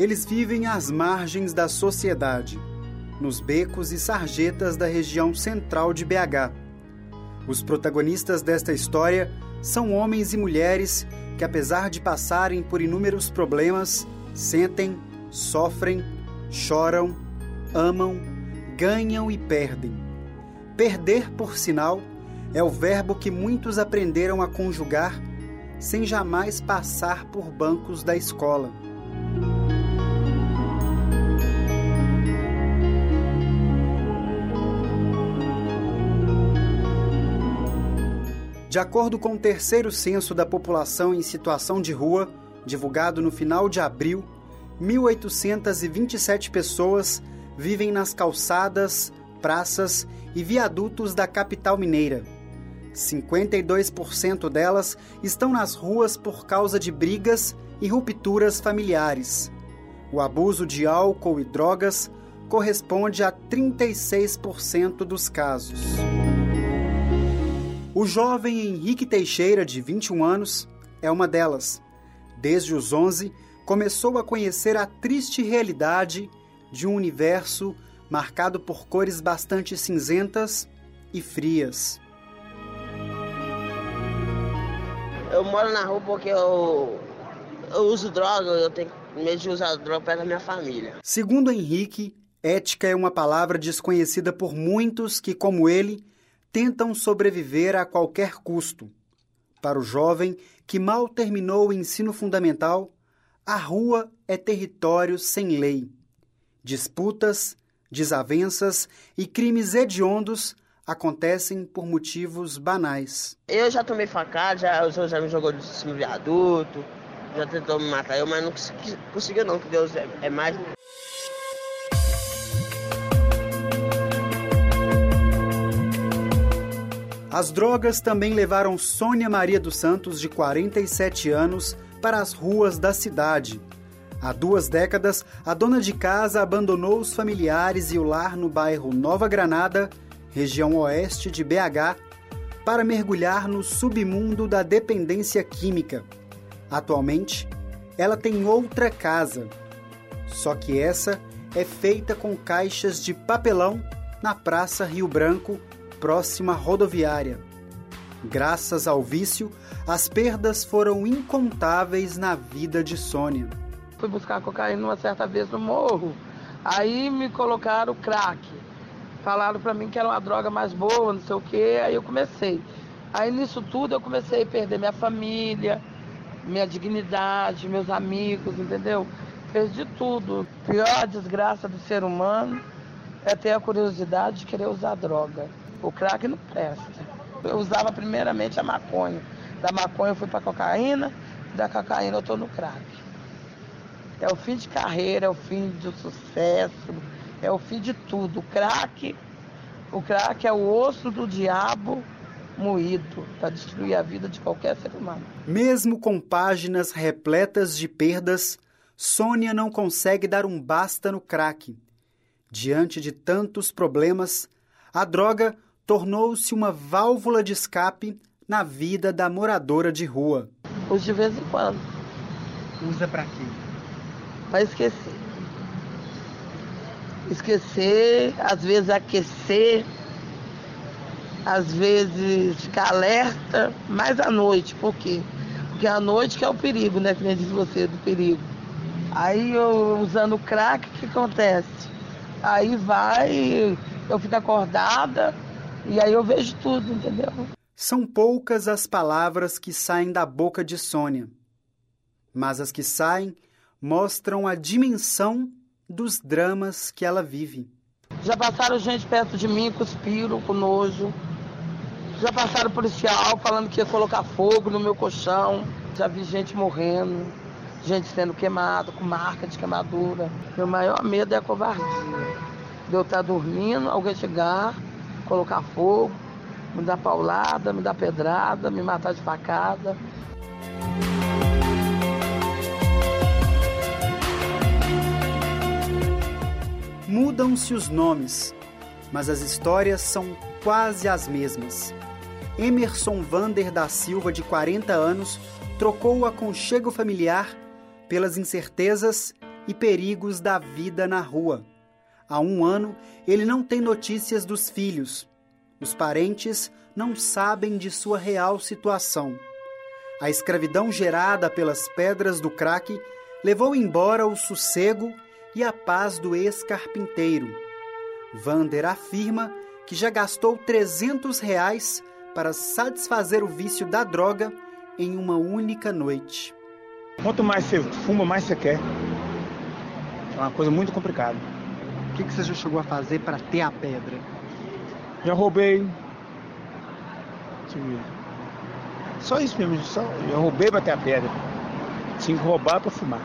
Eles vivem às margens da sociedade, nos becos e sarjetas da região central de BH. Os protagonistas desta história são homens e mulheres que, apesar de passarem por inúmeros problemas, sentem, sofrem, choram, amam, ganham e perdem. Perder, por sinal, é o verbo que muitos aprenderam a conjugar sem jamais passar por bancos da escola. De acordo com o terceiro censo da população em situação de rua, divulgado no final de abril, 1.827 pessoas vivem nas calçadas, praças e viadutos da capital mineira. 52% delas estão nas ruas por causa de brigas e rupturas familiares. O abuso de álcool e drogas corresponde a 36% dos casos. O jovem Henrique Teixeira, de 21 anos, é uma delas. Desde os 11, começou a conhecer a triste realidade de um universo marcado por cores bastante cinzentas e frias. Eu moro na rua porque eu, eu uso droga, eu tenho medo de usar droga perto da minha família. Segundo Henrique, ética é uma palavra desconhecida por muitos que, como ele, tentam sobreviver a qualquer custo. Para o jovem que mal terminou o ensino fundamental, a rua é território sem lei. Disputas, desavenças e crimes hediondos acontecem por motivos banais. Eu já tomei facada, já, o senhor já me jogou de cima de adulto, já tentou me matar eu, mas não conseguiu não, que Deus é, é mais. As drogas também levaram Sônia Maria dos Santos, de 47 anos, para as ruas da cidade. Há duas décadas, a dona de casa abandonou os familiares e o lar no bairro Nova Granada, região oeste de BH, para mergulhar no submundo da dependência química. Atualmente, ela tem outra casa, só que essa é feita com caixas de papelão na Praça Rio Branco, próxima rodoviária. Graças ao vício, as perdas foram incontáveis na vida de Sônia. Fui buscar cocaína uma certa vez no morro. Aí me colocaram crack. Falaram para mim que era uma droga mais boa, não sei o quê. Aí eu comecei. Aí nisso tudo eu comecei a perder minha família, minha dignidade, meus amigos, entendeu? Perdi tudo. Pior desgraça do ser humano é ter a curiosidade de querer usar droga. O crack não presta. Eu usava primeiramente a maconha. Da maconha eu fui para cocaína, da cocaína eu tô no crack. É o fim de carreira, é o fim do sucesso, é o fim de tudo. O crack, o crack é o osso do diabo moído para destruir a vida de qualquer ser humano. Mesmo com páginas repletas de perdas, Sônia não consegue dar um basta no crack. Diante de tantos problemas, a droga tornou-se uma válvula de escape na vida da moradora de rua. Uso de vez em quando. Usa para quê? Para esquecer. Esquecer, às vezes aquecer, às vezes ficar alerta, mais à noite. Por quê? Porque a noite que é o perigo, né? Que nem diz você, do perigo. Aí eu usando crack, o que acontece? Aí vai, eu fico acordada, e aí eu vejo tudo, entendeu? São poucas as palavras que saem da boca de Sônia, mas as que saem mostram a dimensão dos dramas que ela vive. Já passaram gente perto de mim, cuspiram com nojo. Já passaram policial falando que ia colocar fogo no meu colchão. Já vi gente morrendo, gente sendo queimada, com marca de queimadura. Meu maior medo é a covardia. De eu estar dormindo, alguém chegar, colocar fogo, me dar paulada, me dar pedrada, me matar de facada. Mudam-se os nomes, mas as histórias são quase as mesmas. Emerson Vander da Silva, de 40 anos, trocou o aconchego familiar pelas incertezas e perigos da vida na rua. Há um ano, ele não tem notícias dos filhos. Os parentes não sabem de sua real situação. A escravidão gerada pelas pedras do crack levou embora o sossego e a paz do ex-carpinteiro. Vander afirma que já gastou 300 reais para satisfazer o vício da droga em uma única noite. Quanto mais você fuma, mais você quer. É uma coisa muito complicada. O que, você já chegou a fazer para ter a pedra? Já roubei. Só isso mesmo, só, já roubei para ter a pedra. Tinha que roubar para fumar.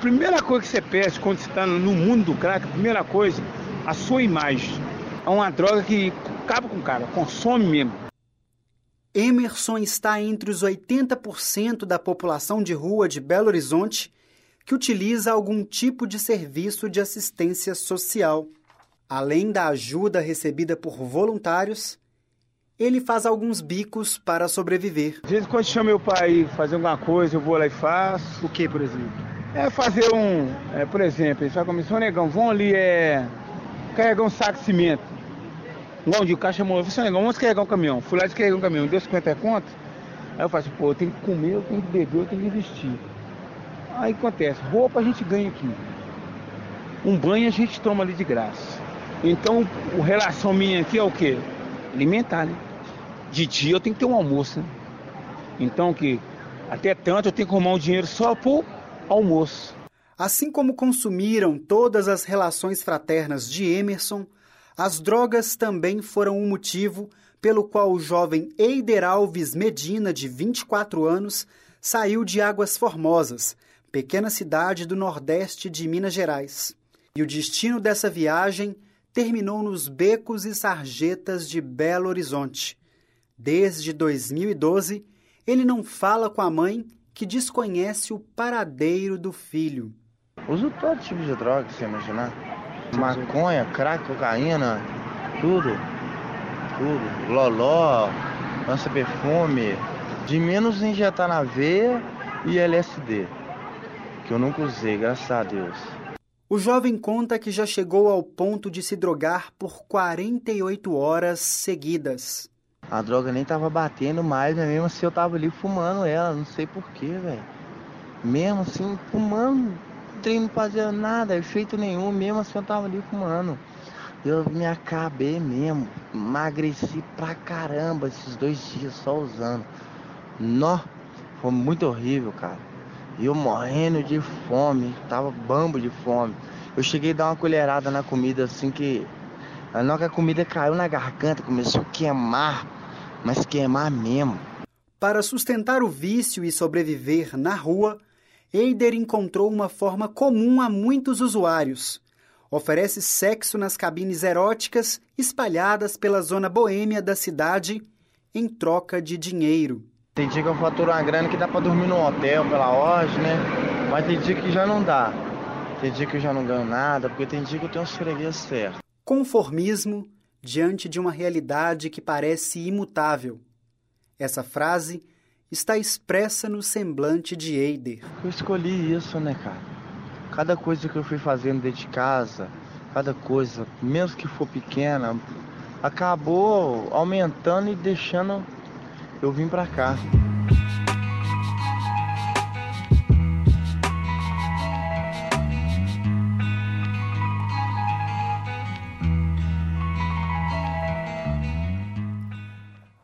Primeira coisa que você perde quando você está no mundo do crack, primeira coisa, a sua imagem. É uma droga que acaba com o cara, consome mesmo. Emerson está entre os 80% da população de rua de Belo Horizonte que utiliza algum tipo de serviço de assistência social. Além da ajuda recebida por voluntários, ele faz alguns bicos para sobreviver. Às vezes, quando chama meu pai fazer alguma coisa, eu vou lá e faço. O que, por exemplo? É fazer um, é, por exemplo, ele fala comigo, negão, vão ali é, carregar um saco de cimento. Um de caixa chamou, eu falei, negão, vamos carregar um caminhão. Fui lá descarregar um caminhão, deu 50 conto. Aí eu faço, pô, eu tenho que comer, eu tenho que beber, eu tenho que investir. Aí acontece, roupa a gente ganha aqui. Um banho a gente toma ali de graça. Então, o relação minha aqui é o quê? Alimentar, né? De dia eu tenho que ter um almoço, né? Então, que até tanto eu tenho que arrumar um dinheiro só pro almoço. Assim como consumiram todas as relações fraternas de Emerson, as drogas também foram um motivo pelo qual o jovem Eider Alves Medina, de 24 anos, saiu de Águas Formosas, pequena cidade do nordeste de Minas Gerais. E o destino dessa viagem terminou nos becos e sarjetas de Belo Horizonte. Desde 2012, ele não fala com a mãe que desconhece o paradeiro do filho. Uso todo tipo de droga, você imaginar. Maconha, crack, cocaína, tudo. Tudo. Loló, lança perfume. De menos injetar na veia e LSD. Que eu nunca usei, graças a Deus. O jovem conta que já chegou ao ponto de se drogar por 48 horas seguidas. A droga nem tava batendo mais, mas mesmo assim eu tava ali fumando ela, não sei porquê, velho. Mesmo assim, fumando, treino não fazia nada, efeito nenhum, mesmo assim eu tava ali fumando. Eu me acabei mesmo, emagreci pra caramba esses dois dias só usando. Nó, foi muito horrível, cara. E eu morrendo de fome, tava bambo de fome. Eu cheguei a dar uma colherada na comida assim que. Na que a comida caiu na garganta, começou a queimar mas queimar mesmo. Para sustentar o vício e sobreviver na rua, Eider encontrou uma forma comum a muitos usuários. Oferece sexo nas cabines eróticas espalhadas pela zona boêmia da cidade em troca de dinheiro. Tem dia que eu faturo uma grana que dá para dormir no hotel pela hoje, né? Mas tem dia que já não dá. Tem dia que eu já não ganho nada, porque tem dia que eu tenho uns freguês certos. Conformismo, diante de uma realidade que parece imutável. Essa frase está expressa no semblante de Eider. Eu escolhi isso, né, cara? Cada coisa que eu fui fazendo dentro de casa, cada coisa, mesmo que for pequena, acabou aumentando e deixando eu vir para cá.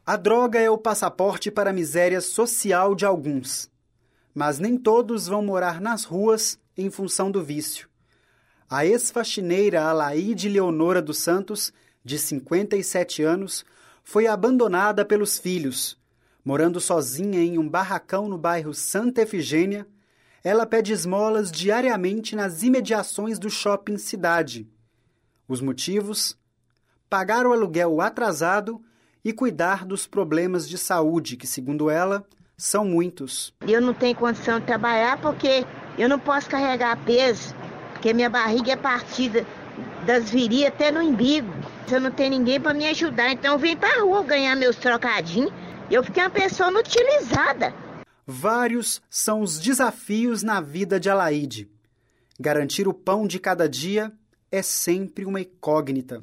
A droga é o passaporte para a miséria social de alguns. Mas nem todos vão morar nas ruas em função do vício. A ex-faxineira Alaide Leonora dos Santos, de 57 anos, foi abandonada pelos filhos. Morando sozinha em um barracão no bairro Santa Efigênia, ela pede esmolas diariamente nas imediações do shopping Cidade. Os motivos? Pagar o aluguel atrasado e cuidar dos problemas de saúde, que, segundo ela, são muitos. Eu não tenho condição de trabalhar porque eu não posso carregar peso, porque minha barriga é partida das virias até no embigo. Eu não tenho ninguém para me ajudar, então eu vim para rua ganhar meus trocadinhos. Eu fiquei uma pessoa inutilizada. Vários são os desafios na vida de Alaide. Garantir o pão de cada dia é sempre uma incógnita.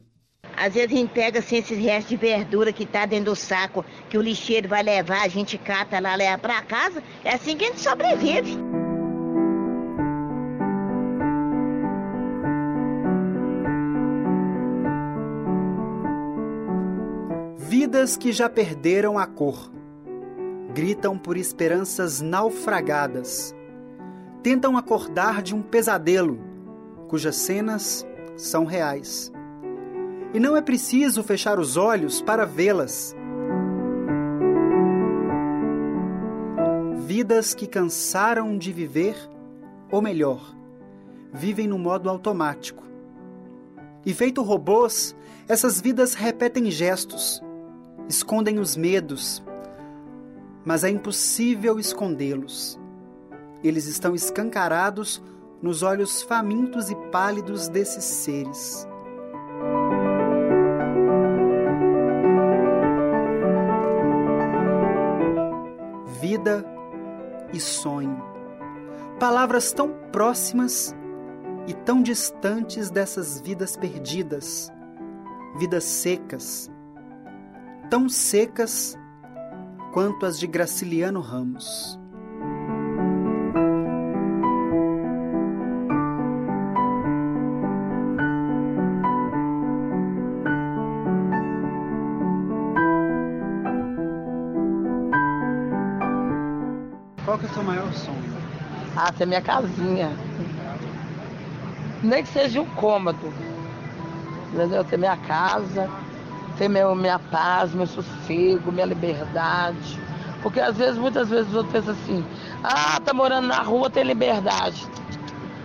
Às vezes a gente pega assim, esses restos de verdura que tá dentro do saco, que o lixeiro vai levar, a gente cata lá, leva para casa. É assim que a gente sobrevive. Vidas que já perderam a cor. Gritam por esperanças naufragadas. Tentam acordar de um pesadelo, cujas cenas são reais e não é preciso fechar os olhos para vê-las. Vidas que cansaram de viver, ou melhor, vivem no modo automático. E feito robôs, essas vidas repetem gestos, escondem os medos, mas é impossível escondê-los. Eles estão escancarados nos olhos famintos e pálidos desses seres. vida e sonho. Palavras tão próximas e tão distantes dessas vidas perdidas, vidas secas, tão secas quanto as de Graciliano Ramos. Qual que é o seu maior sonho? Ah, ter minha casinha. Nem que seja um cômodo. Entendeu? Ter minha casa, ter meu, minha paz, meu sossego, minha liberdade. Porque às vezes, muitas vezes eu penso assim, ah, tá morando na rua, tem liberdade.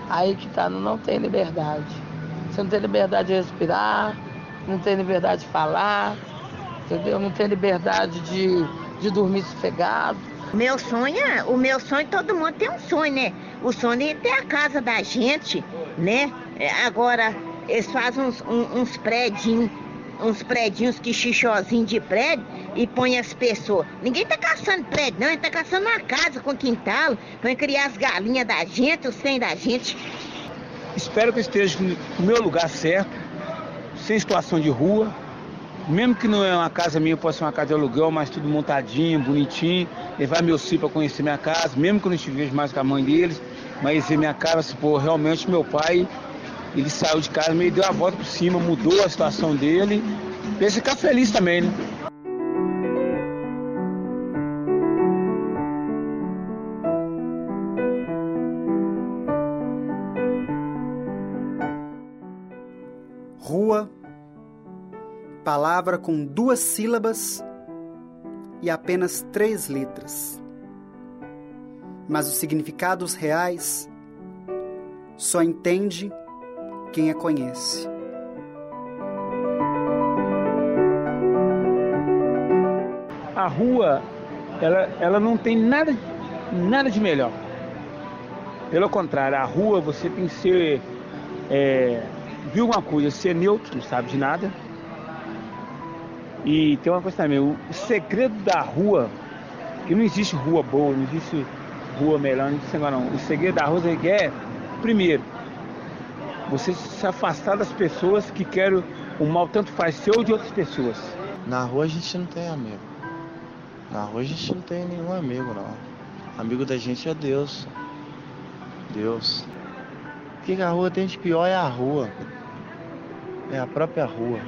Aí que tá, não tem liberdade. Você não tem liberdade de respirar, não tem liberdade de falar, entendeu? Não tem liberdade de, de dormir sossegado. Meu sonho, é, o meu sonho, todo mundo tem um sonho, né? O sonho é ter a casa da gente, né? É, agora, eles fazem uns, uns prédios, uns prédios que xixozinho de prédio e põe as pessoas. Ninguém tá caçando prédio, não, ele tá caçando uma casa com quintal, pra criar as galinhas da gente, os trem da gente. Espero que eu esteja no meu lugar certo, sem situação de rua, mesmo que não é uma casa minha, pode ser uma casa de aluguel, mas tudo montadinho, bonitinho. Levar meu filho para conhecer minha casa, mesmo que eu não estivesse mais com a mãe deles, mas minha casa, se pô, realmente meu pai, ele saiu de casa, meio deu a volta por cima, mudou a situação dele. Ele ficar feliz também, né? Rua palavra com duas sílabas e apenas três letras. Mas os significados reais só entende quem a conhece. A rua, ela, ela não tem nada, nada de melhor. Pelo contrário, a rua você tem que ser, é, viu uma coisa, ser neutro, não sabe de nada e tem uma coisa também, o segredo da rua, que não existe rua boa, não existe rua melhor, não existe agora não. O segredo da rua é, primeiro, você se afastar das pessoas que querem o mal tanto faz seu ou de outras pessoas. Na rua a gente não tem amigo. Na rua a gente não tem nenhum amigo não. Amigo da gente é Deus. Deus. O que a rua tem de pior é a rua. É a própria rua.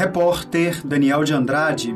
Repórter Daniel de Andrade